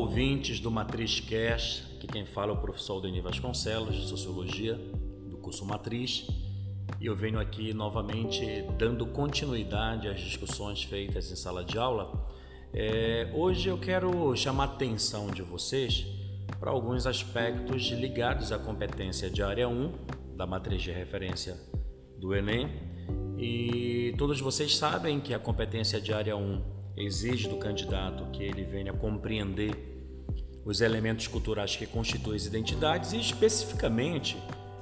ouvintes do Matriz Cash, que quem fala é o professor Denis Vasconcelos, de Sociologia, do curso Matriz. E eu venho aqui novamente dando continuidade às discussões feitas em sala de aula. É, hoje eu quero chamar a atenção de vocês para alguns aspectos ligados à competência de área 1 da matriz de referência do Enem. E todos vocês sabem que a competência de área 1 exige do candidato que ele venha compreender os elementos culturais que constituem as identidades e especificamente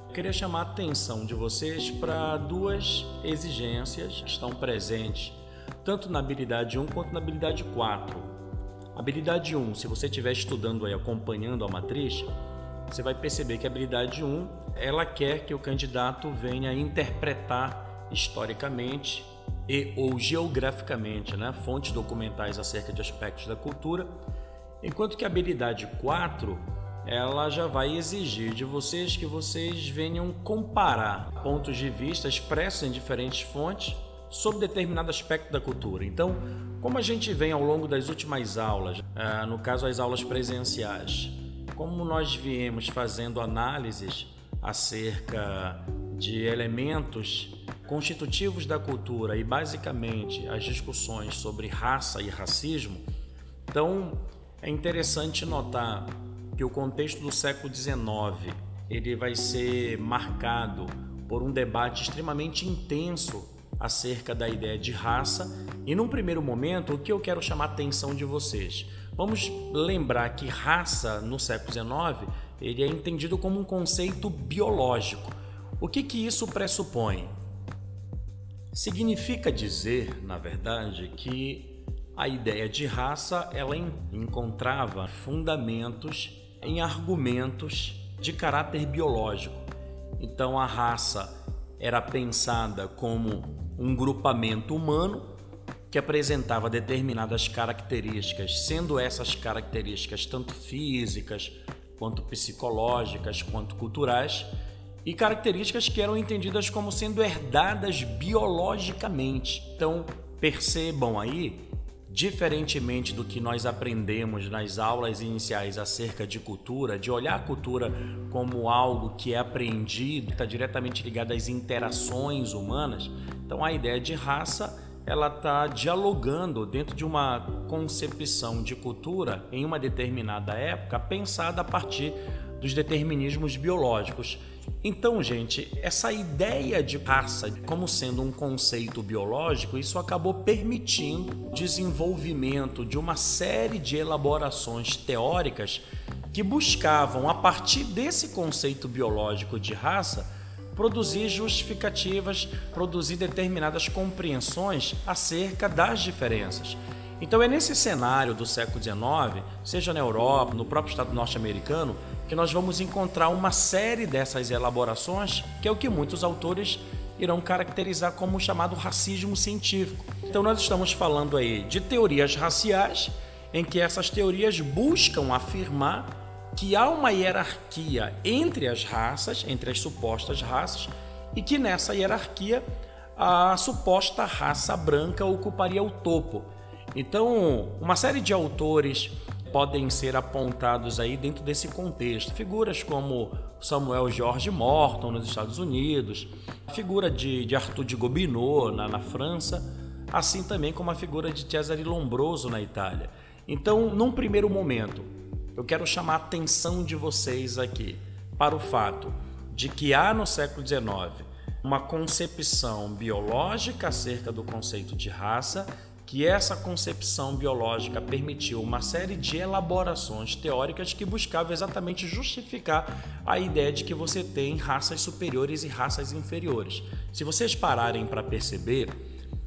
eu queria chamar a atenção de vocês para duas exigências que estão presentes tanto na habilidade 1 quanto na habilidade 4. Habilidade 1, se você estiver estudando aí, acompanhando a matriz, você vai perceber que a habilidade 1, ela quer que o candidato venha interpretar historicamente e ou geograficamente, né, fontes documentais acerca de aspectos da cultura, enquanto que a habilidade 4 ela já vai exigir de vocês que vocês venham comparar pontos de vista expressos em diferentes fontes sobre determinado aspecto da cultura. Então, como a gente vem ao longo das últimas aulas, eh, no caso as aulas presenciais, como nós viemos fazendo análises acerca de elementos constitutivos da cultura e basicamente as discussões sobre raça e racismo, então é interessante notar que o contexto do século XIX ele vai ser marcado por um debate extremamente intenso acerca da ideia de raça. E num primeiro momento o que eu quero chamar a atenção de vocês? Vamos lembrar que raça no século XIX ele é entendido como um conceito biológico. O que que isso pressupõe Significa dizer, na verdade, que a ideia de raça ela encontrava fundamentos em argumentos de caráter biológico. Então a raça era pensada como um grupamento humano que apresentava determinadas características, sendo essas características tanto físicas, quanto psicológicas, quanto culturais, e características que eram entendidas como sendo herdadas biologicamente. Então, percebam aí, diferentemente do que nós aprendemos nas aulas iniciais acerca de cultura, de olhar a cultura como algo que é aprendido, está diretamente ligado às interações humanas, então a ideia de raça ela está dialogando dentro de uma concepção de cultura em uma determinada época pensada a partir dos determinismos biológicos. Então, gente, essa ideia de raça como sendo um conceito biológico, isso acabou permitindo desenvolvimento de uma série de elaborações teóricas que buscavam, a partir desse conceito biológico de raça, produzir justificativas, produzir determinadas compreensões acerca das diferenças. Então é nesse cenário do século XIX, seja na Europa, no próprio Estado norte-americano, que nós vamos encontrar uma série dessas elaborações, que é o que muitos autores irão caracterizar como o chamado racismo científico. Então nós estamos falando aí de teorias raciais, em que essas teorias buscam afirmar que há uma hierarquia entre as raças, entre as supostas raças, e que nessa hierarquia a suposta raça branca ocuparia o topo. Então, uma série de autores podem ser apontados aí dentro desse contexto. Figuras como Samuel George Morton nos Estados Unidos, a figura de, de Arthur de Gobineau na, na França, assim também como a figura de Cesare Lombroso na Itália. Então, num primeiro momento, eu quero chamar a atenção de vocês aqui para o fato de que há no século XIX uma concepção biológica acerca do conceito de raça que essa concepção biológica permitiu uma série de elaborações teóricas que buscavam exatamente justificar a ideia de que você tem raças superiores e raças inferiores. Se vocês pararem para perceber,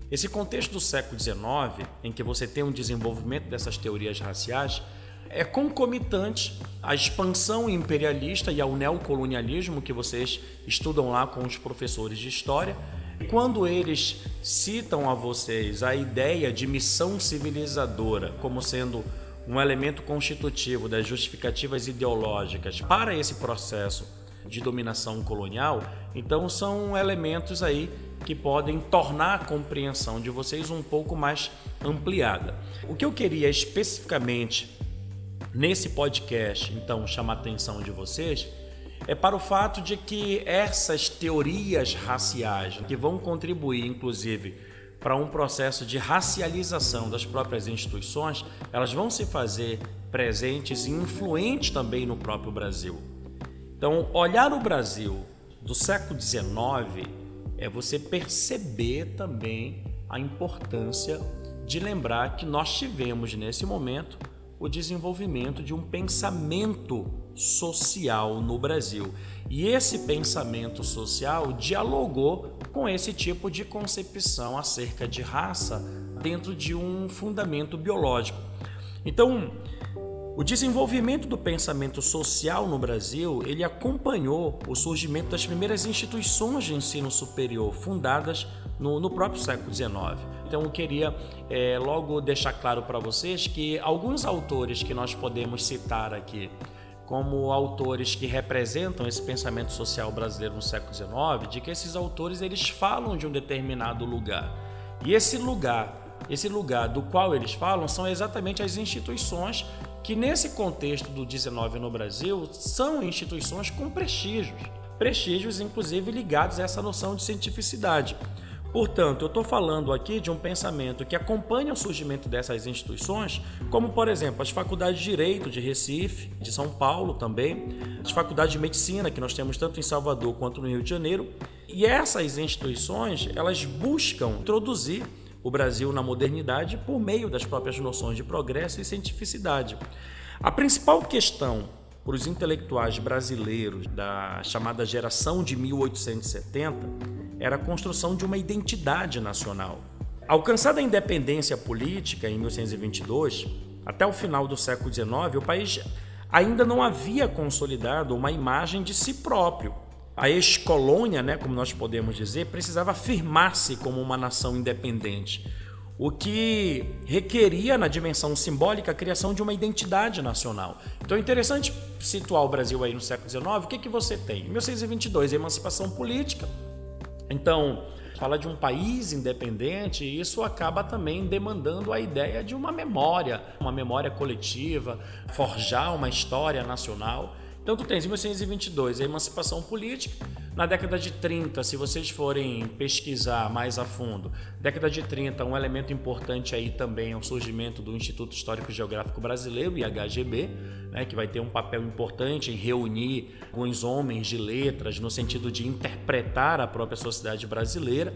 esse contexto do século XIX, em que você tem um desenvolvimento dessas teorias raciais, é concomitante à expansão imperialista e ao neocolonialismo que vocês estudam lá com os professores de história quando eles citam a vocês a ideia de missão civilizadora como sendo um elemento constitutivo das justificativas ideológicas para esse processo de dominação colonial, então são elementos aí que podem tornar a compreensão de vocês um pouco mais ampliada. O que eu queria especificamente nesse podcast, então, chama a atenção de vocês, é para o fato de que essas teorias raciais, que vão contribuir, inclusive, para um processo de racialização das próprias instituições, elas vão se fazer presentes e influentes também no próprio Brasil. Então, olhar o Brasil do século XIX é você perceber também a importância de lembrar que nós tivemos nesse momento o desenvolvimento de um pensamento social no Brasil. E esse pensamento social dialogou com esse tipo de concepção acerca de raça dentro de um fundamento biológico. Então, o desenvolvimento do pensamento social no Brasil, ele acompanhou o surgimento das primeiras instituições de ensino superior fundadas no, no próprio século XIX. Então, eu queria é, logo deixar claro para vocês que alguns autores que nós podemos citar aqui como autores que representam esse pensamento social brasileiro no século XIX, de que esses autores eles falam de um determinado lugar. E esse lugar, esse lugar do qual eles falam são exatamente as instituições que nesse contexto do 19 no Brasil são instituições com prestígios, prestígios inclusive ligados a essa noção de cientificidade. Portanto, eu estou falando aqui de um pensamento que acompanha o surgimento dessas instituições, como, por exemplo, as faculdades de Direito de Recife, de São Paulo também, as faculdades de Medicina, que nós temos tanto em Salvador quanto no Rio de Janeiro. E essas instituições, elas buscam introduzir o Brasil na modernidade por meio das próprias noções de progresso e cientificidade. A principal questão para os intelectuais brasileiros da chamada geração de 1870 era a construção de uma identidade nacional. Alcançada a independência política em 1822, até o final do século XIX, o país ainda não havia consolidado uma imagem de si próprio. A ex-colônia, né, como nós podemos dizer, precisava afirmar-se como uma nação independente, o que requeria, na dimensão simbólica, a criação de uma identidade nacional. Então é interessante situar o Brasil aí no século XIX. O que, que você tem? Em 1622, a emancipação política, então, fala de um país independente isso acaba também demandando a ideia de uma memória, uma memória coletiva, forjar uma história nacional. Então tu tens em 1922 a emancipação política, na década de 30, se vocês forem pesquisar mais a fundo, década de 30, um elemento importante aí também é o surgimento do Instituto Histórico Geográfico Brasileiro, IHGB, né, que vai ter um papel importante em reunir alguns homens de letras no sentido de interpretar a própria sociedade brasileira.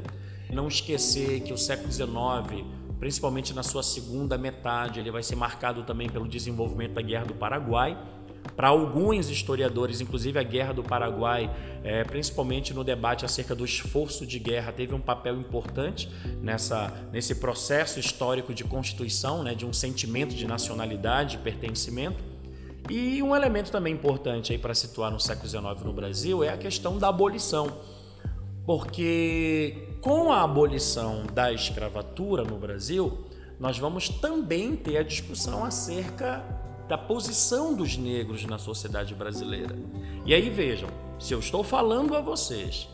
Não esquecer que o século XIX principalmente na sua segunda metade, ele vai ser marcado também pelo desenvolvimento da Guerra do Paraguai, para alguns historiadores, inclusive a Guerra do Paraguai, é, principalmente no debate acerca do esforço de guerra, teve um papel importante nessa, nesse processo histórico de constituição, né, de um sentimento de nacionalidade, pertencimento. E um elemento também importante aí para situar no século XIX no Brasil é a questão da abolição, porque com a abolição da escravatura no Brasil, nós vamos também ter a discussão acerca da posição dos negros na sociedade brasileira. E aí vejam, se eu estou falando a vocês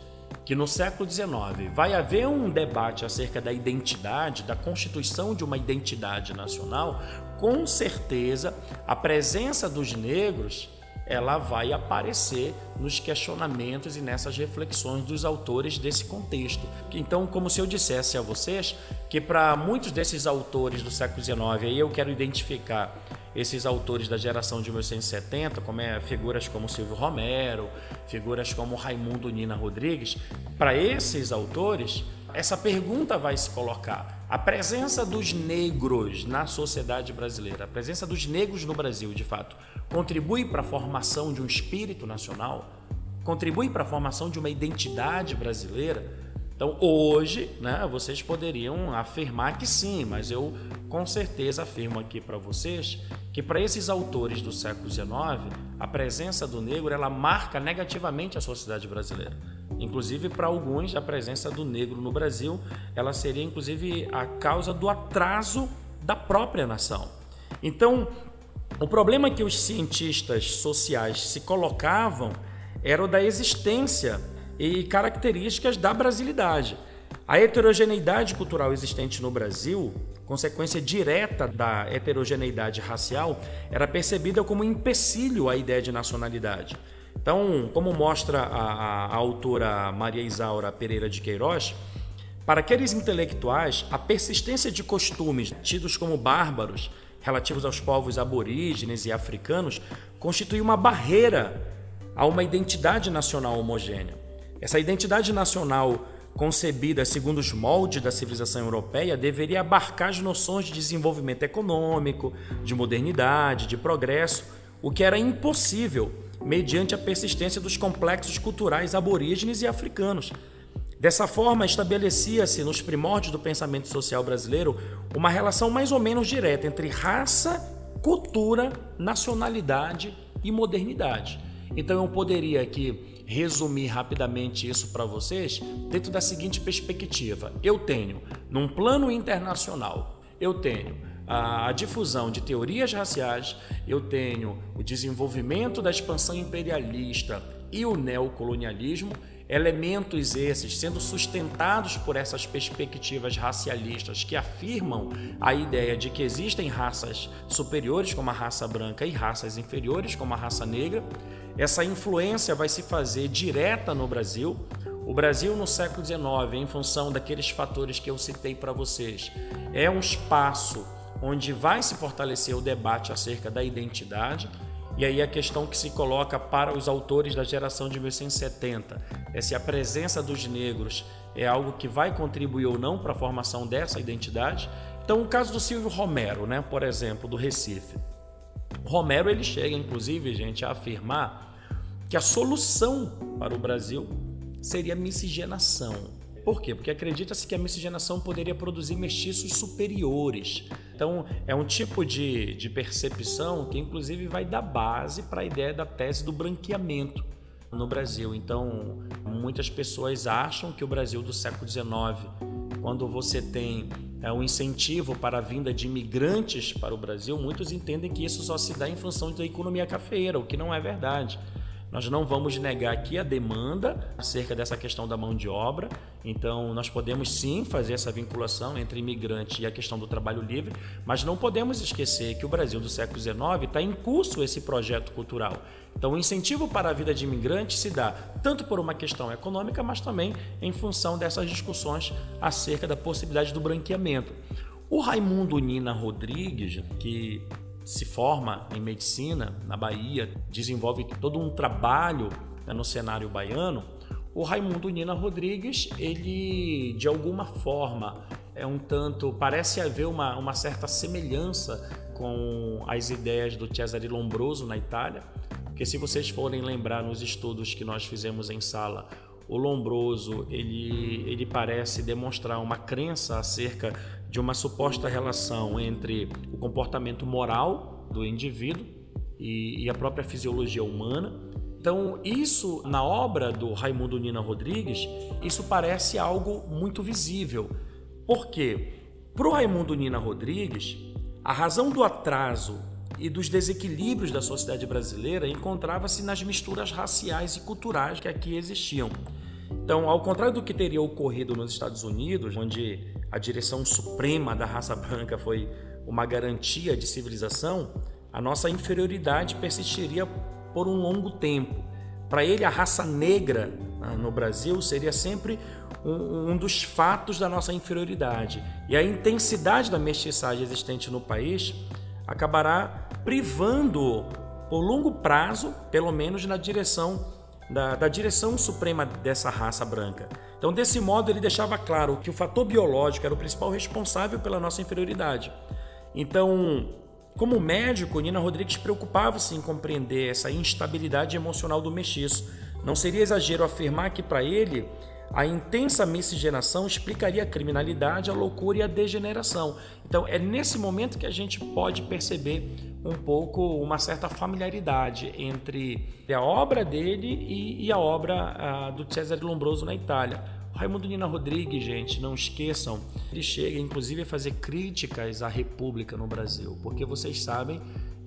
que no século XIX vai haver um debate acerca da identidade, da constituição de uma identidade nacional, com certeza a presença dos negros ela vai aparecer nos questionamentos e nessas reflexões dos autores desse contexto. Então, como se eu dissesse a vocês que para muitos desses autores do século XIX, aí eu quero identificar esses autores da geração de 1970, como é, figuras como Silvio Romero, figuras como Raimundo Nina Rodrigues, para esses autores, essa pergunta vai se colocar. A presença dos negros na sociedade brasileira, a presença dos negros no Brasil, de fato, contribui para a formação de um espírito nacional? Contribui para a formação de uma identidade brasileira? Então, hoje, né, vocês poderiam afirmar que sim, mas eu com certeza afirmo aqui para vocês que para esses autores do século XIX, a presença do negro ela marca negativamente a sociedade brasileira. Inclusive para alguns, a presença do negro no Brasil, ela seria inclusive a causa do atraso da própria nação. Então, o problema que os cientistas sociais se colocavam era o da existência e características da brasilidade. A heterogeneidade cultural existente no Brasil, consequência direta da heterogeneidade racial, era percebida como um empecilho à ideia de nacionalidade. Então, como mostra a, a, autora Maria Isaura Pereira de Queiroz, para aqueles intelectuais, a persistência de costumes tidos como bárbaros relativos aos povos aborígenes e africanos constitui uma barreira a uma identidade nacional homogênea. Essa identidade nacional concebida segundo os moldes da civilização europeia deveria abarcar as noções de desenvolvimento econômico, de modernidade, de progresso, o que era impossível mediante a persistência dos complexos culturais aborígenes e africanos. Dessa forma, estabelecia-se nos primórdios do pensamento social brasileiro uma relação mais ou menos direta entre raça, cultura, nacionalidade e modernidade. Então eu poderia aqui resumir rapidamente isso para vocês dentro da seguinte perspectiva: eu tenho, num plano internacional, eu tenho a, a difusão de teorias raciais, eu tenho o desenvolvimento da expansão imperialista e o neocolonialismo, elementos esses sendo sustentados por essas perspectivas racialistas que afirmam a ideia de que existem raças superiores, como a raça branca, e raças inferiores, como a raça negra. Essa influência vai se fazer direta no Brasil. O Brasil no século XIX, em função daqueles fatores que eu citei para vocês, é um espaço onde vai se fortalecer o debate acerca da identidade. E aí a questão que se coloca para os autores da geração de 1970 é se a presença dos negros é algo que vai contribuir ou não para a formação dessa identidade. Então, o caso do Silvio Romero, né, por exemplo, do Recife. Romero ele chega, inclusive, gente, a afirmar que a solução para o Brasil seria a miscigenação. Por quê? Porque acredita-se que a miscigenação poderia produzir mestiços superiores. Então, é um tipo de, de percepção que, inclusive, vai dar base para a ideia da tese do branqueamento no Brasil. Então, muitas pessoas acham que o Brasil do século XIX, quando você tem é, um incentivo para a vinda de imigrantes para o Brasil, muitos entendem que isso só se dá em função da economia cafeira, o que não é verdade. Nós não vamos negar aqui a demanda acerca dessa questão da mão de obra. Então, nós podemos sim fazer essa vinculação entre imigrante e a questão do trabalho livre, mas não podemos esquecer que o Brasil do século XIX está em curso esse projeto cultural. Então, o incentivo para a vida de imigrante se dá tanto por uma questão econômica, mas também em função dessas discussões acerca da possibilidade do branqueamento. O Raimundo Nina Rodrigues, que se forma em medicina na Bahia, desenvolve todo um trabalho né, no cenário baiano, o Raimundo Nina Rodrigues, ele de alguma forma é um tanto, parece haver uma, uma certa semelhança com as ideias do Cesare Lombroso na Itália, porque se vocês forem lembrar nos estudos que nós fizemos em sala, o Lombroso ele, ele parece demonstrar uma crença acerca de uma suposta relação entre o comportamento moral do indivíduo e, e a própria fisiologia humana. Então, isso na obra do Raimundo Nina Rodrigues, isso parece algo muito visível. Por quê? Para o Raimundo Nina Rodrigues, a razão do atraso e dos desequilíbrios da sociedade brasileira encontrava-se nas misturas raciais e culturais que aqui existiam. Então, ao contrário do que teria ocorrido nos Estados Unidos, onde a direção suprema da raça branca foi uma garantia de civilização, a nossa inferioridade persistiria por um longo tempo. Para ele, a raça negra ah, no Brasil seria sempre um, um, dos fatos da nossa inferioridade. E a intensidade da mestiçagem existente no país acabará privando, por longo prazo, pelo menos na direção da, da direção suprema dessa raça branca. Então, desse modo, ele deixava claro que o fator biológico era o principal responsável pela nossa inferioridade. Então, como médico, Nina Rodrigues preocupava-se em compreender essa instabilidade emocional do mestiço. Não seria exagero afirmar que, para ele, a intensa miscigenação explicaria a criminalidade, a loucura e a degeneração. Então, é nesse momento que a gente pode perceber um pouco uma certa familiaridade entre a obra dele e, e a obra uh, do Cesare Lombroso na Itália. Raimundo Nina Rodrigues, gente, não esqueçam, ele chega inclusive a fazer críticas à República no Brasil, porque vocês sabem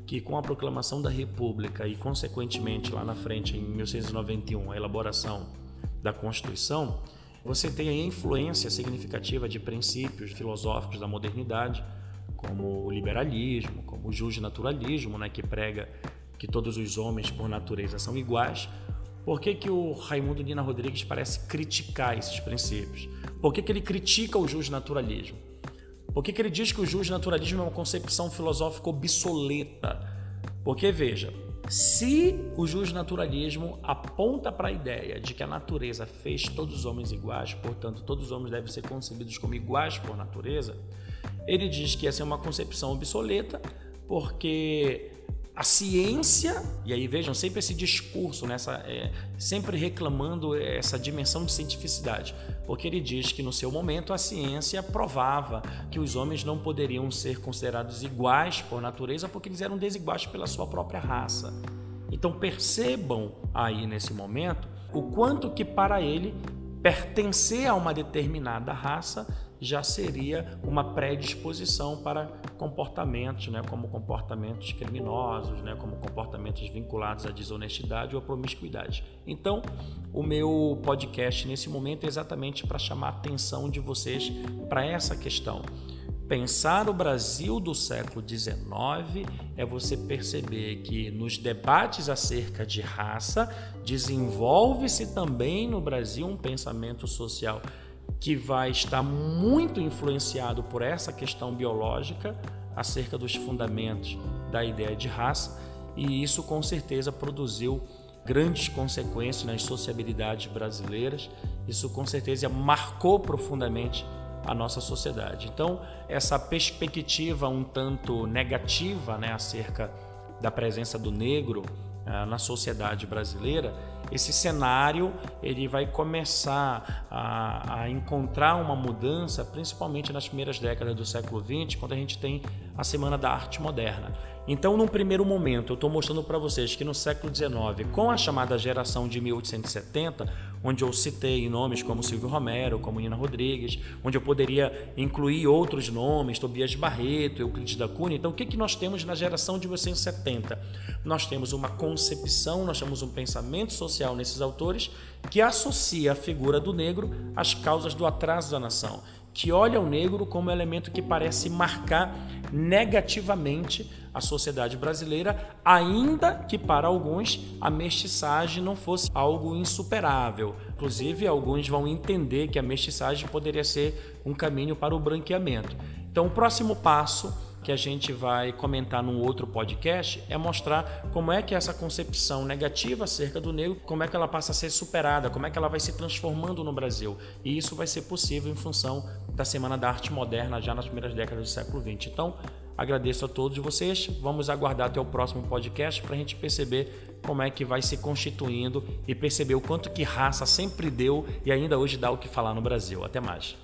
que com a proclamação da República e, consequentemente, lá na frente, em 1691, a elaboração da Constituição, você tem a influência significativa de princípios filosóficos da modernidade, como o liberalismo, como o justnaturalismo, né, que prega que todos os homens por natureza são iguais. Por que, que o Raimundo Nina Rodrigues parece criticar esses princípios? Por que, que ele critica o justnaturalismo? Por que, que ele diz que o justnaturalismo é uma concepção filosófica obsoleta? Porque, veja, se o justnaturalismo aponta para a ideia de que a natureza fez todos os homens iguais, portanto, todos os homens devem ser concebidos como iguais por natureza, ele diz que essa é uma concepção obsoleta, porque a ciência, e aí vejam sempre esse discurso, nessa, é, sempre reclamando essa dimensão de cientificidade, porque ele diz que no seu momento a ciência provava que os homens não poderiam ser considerados iguais por natureza porque eles eram desiguais pela sua própria raça. Então percebam aí nesse momento o quanto que para ele pertencer a uma determinada raça já seria uma predisposição para comportamentos, né, como comportamentos criminosos, né, como comportamentos vinculados à desonestidade ou à promiscuidade. Então, o meu podcast nesse momento é exatamente para chamar a atenção de vocês para essa questão. Pensar o Brasil do século XIX é você perceber que nos debates acerca de raça desenvolve-se também no Brasil um pensamento social que vai estar muito influenciado por essa questão biológica acerca dos fundamentos da ideia de raça, e isso com certeza produziu grandes consequências nas sociabilidades brasileiras. Isso com certeza marcou profundamente a nossa sociedade. Então, essa perspectiva um tanto negativa né, acerca da presença do negro uh, na sociedade brasileira, esse cenário ele vai começar a, a, encontrar uma mudança, principalmente nas primeiras décadas do século XX, quando a gente tem a Semana da Arte Moderna. Então, num primeiro momento, eu estou mostrando para vocês que no século XIX, com a chamada geração de 1870, onde eu citei nomes como Silvio Romero, como Nina Rodrigues, onde eu poderia incluir outros nomes, Tobias Barreto, Euclides da Cunha. Então, o que, que nós temos na geração de 1870? Nós temos uma concepção, nós temos um pensamento social nesses autores que associa a figura do negro às causas do atraso da nação que olha o negro como elemento que parece marcar negativamente a sociedade brasileira, ainda que para alguns a mestiçagem não fosse algo insuperável. Inclusive, alguns vão entender que a mestiçagem poderia ser um caminho para o branqueamento. Então, o próximo passo que a gente vai comentar num outro podcast é mostrar como é que essa concepção negativa acerca do negro, como é que ela passa a ser superada, como é que ela vai se transformando no Brasil. E isso vai ser possível em função da Semana da Arte Moderna já nas primeiras décadas do século XX. Então, agradeço a todos vocês. Vamos aguardar até o próximo podcast para a gente perceber como é que vai se constituindo e perceber o quanto que raça sempre deu e ainda hoje dá o que falar no Brasil. Até mais.